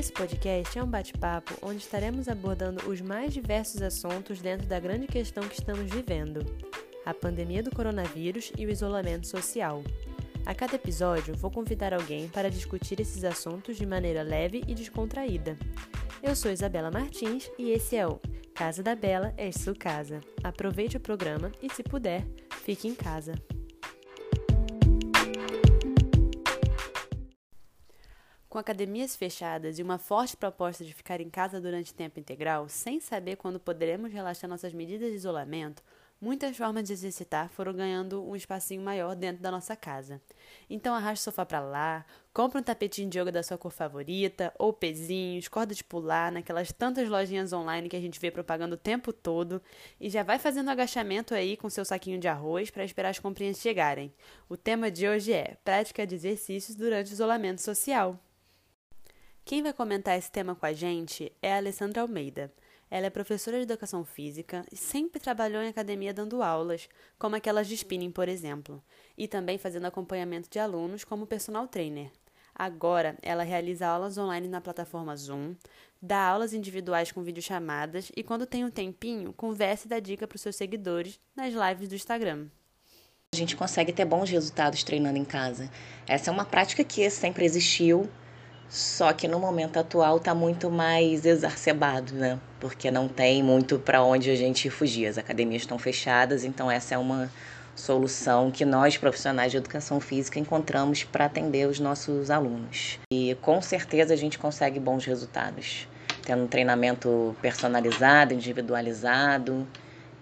Esse podcast é um bate-papo onde estaremos abordando os mais diversos assuntos dentro da grande questão que estamos vivendo: a pandemia do coronavírus e o isolamento social. A cada episódio, vou convidar alguém para discutir esses assuntos de maneira leve e descontraída. Eu sou Isabela Martins e esse é o Casa da Bela é sua casa. Aproveite o programa e, se puder, fique em casa. Com academias fechadas e uma forte proposta de ficar em casa durante tempo integral, sem saber quando poderemos relaxar nossas medidas de isolamento, muitas formas de exercitar foram ganhando um espacinho maior dentro da nossa casa. Então arraste o sofá para lá, compre um tapetinho de yoga da sua cor favorita, ou pezinhos, corda de pular, naquelas tantas lojinhas online que a gente vê propagando o tempo todo, e já vai fazendo agachamento aí com seu saquinho de arroz para esperar as comprinhas chegarem. O tema de hoje é prática de exercícios durante isolamento social. Quem vai comentar esse tema com a gente é a Alessandra Almeida. Ela é professora de educação física e sempre trabalhou em academia dando aulas, como aquelas de spinning, por exemplo, e também fazendo acompanhamento de alunos como personal trainer. Agora, ela realiza aulas online na plataforma Zoom, dá aulas individuais com videochamadas e, quando tem um tempinho, conversa e dá dica para os seus seguidores nas lives do Instagram. A gente consegue ter bons resultados treinando em casa. Essa é uma prática que sempre existiu, só que no momento atual está muito mais exacerbado, né? Porque não tem muito para onde a gente fugir. As academias estão fechadas, então essa é uma solução que nós, profissionais de educação física, encontramos para atender os nossos alunos. E com certeza a gente consegue bons resultados, tendo um treinamento personalizado, individualizado,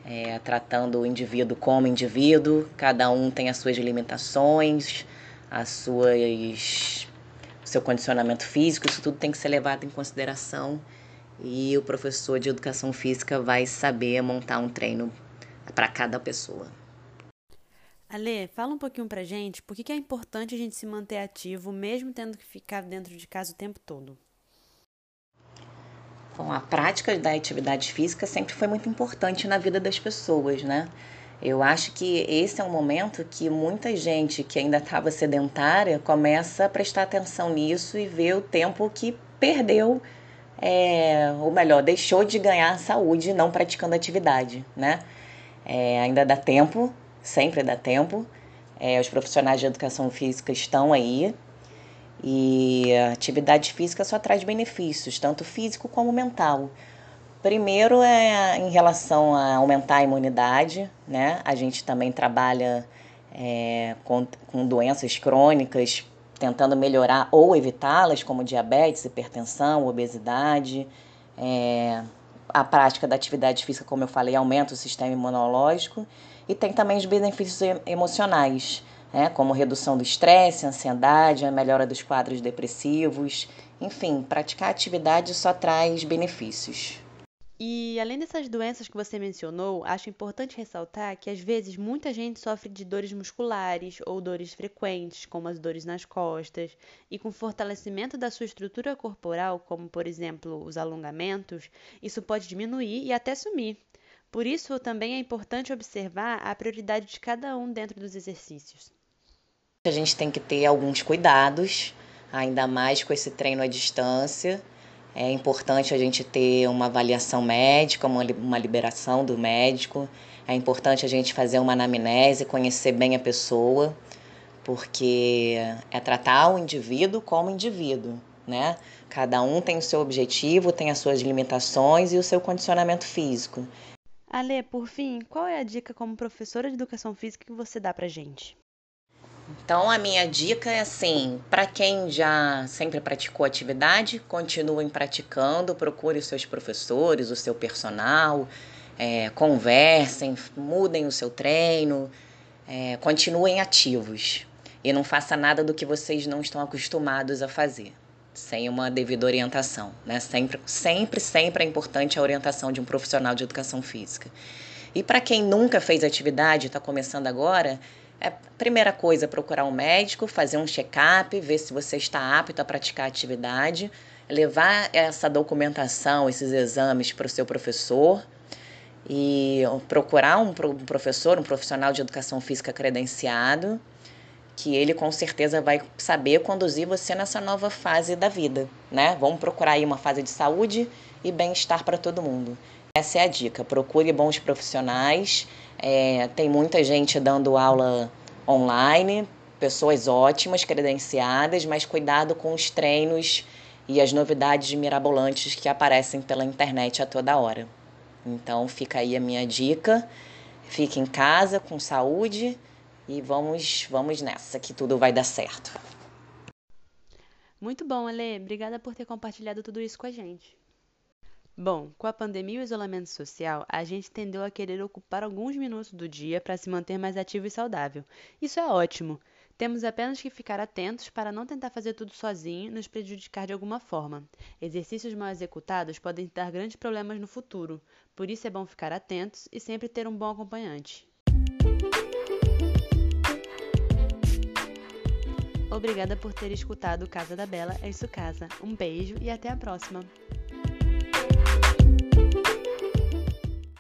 é, tratando o indivíduo como indivíduo, cada um tem as suas limitações, as suas seu condicionamento físico, isso tudo tem que ser levado em consideração e o professor de educação física vai saber montar um treino para cada pessoa. Ale, fala um pouquinho pra gente por que é importante a gente se manter ativo mesmo tendo que ficar dentro de casa o tempo todo. Bom, a prática da atividade física sempre foi muito importante na vida das pessoas, né? Eu acho que esse é um momento que muita gente que ainda estava sedentária começa a prestar atenção nisso e ver o tempo que perdeu, é, ou melhor, deixou de ganhar saúde não praticando atividade, né? É, ainda dá tempo, sempre dá tempo. É, os profissionais de educação física estão aí e a atividade física só traz benefícios, tanto físico como mental. Primeiro é em relação a aumentar a imunidade, né? A gente também trabalha é, com, com doenças crônicas, tentando melhorar ou evitá-las, como diabetes, hipertensão, obesidade. É, a prática da atividade física, como eu falei, aumenta o sistema imunológico e tem também os benefícios emocionais, né? como redução do estresse, ansiedade, a melhora dos quadros depressivos. Enfim, praticar atividade só traz benefícios. E além dessas doenças que você mencionou, acho importante ressaltar que às vezes muita gente sofre de dores musculares ou dores frequentes, como as dores nas costas, e com fortalecimento da sua estrutura corporal, como por exemplo os alongamentos, isso pode diminuir e até sumir. Por isso, também é importante observar a prioridade de cada um dentro dos exercícios. A gente tem que ter alguns cuidados, ainda mais com esse treino à distância é importante a gente ter uma avaliação médica, uma, uma liberação do médico. É importante a gente fazer uma anamnese, conhecer bem a pessoa, porque é tratar o indivíduo como indivíduo, né? Cada um tem o seu objetivo, tem as suas limitações e o seu condicionamento físico. Ale, por fim, qual é a dica como professora de educação física que você dá pra gente? Então, a minha dica é assim: para quem já sempre praticou atividade, continuem praticando, procure os seus professores, o seu personal, é, conversem, mudem o seu treino, é, continuem ativos e não faça nada do que vocês não estão acostumados a fazer, sem uma devida orientação. Né? Sempre, sempre, sempre é importante a orientação de um profissional de educação física. E para quem nunca fez atividade está começando agora, é, primeira coisa, procurar um médico, fazer um check-up, ver se você está apto a praticar atividade, levar essa documentação, esses exames para o seu professor e procurar um professor, um profissional de educação física credenciado que ele com certeza vai saber conduzir você nessa nova fase da vida, né? Vamos procurar aí uma fase de saúde e bem-estar para todo mundo. Essa é a dica. Procure bons profissionais. É, tem muita gente dando aula online, pessoas ótimas, credenciadas, mas cuidado com os treinos e as novidades mirabolantes que aparecem pela internet a toda hora. Então fica aí a minha dica. Fique em casa com saúde e vamos, vamos nessa, que tudo vai dar certo. Muito bom, Ale. Obrigada por ter compartilhado tudo isso com a gente. Bom, com a pandemia e o isolamento social, a gente tendeu a querer ocupar alguns minutos do dia para se manter mais ativo e saudável. Isso é ótimo. Temos apenas que ficar atentos para não tentar fazer tudo sozinho e nos prejudicar de alguma forma. Exercícios mal executados podem dar grandes problemas no futuro, por isso é bom ficar atentos e sempre ter um bom acompanhante. Obrigada por ter escutado Casa da Bela é isso casa. Um beijo e até a próxima.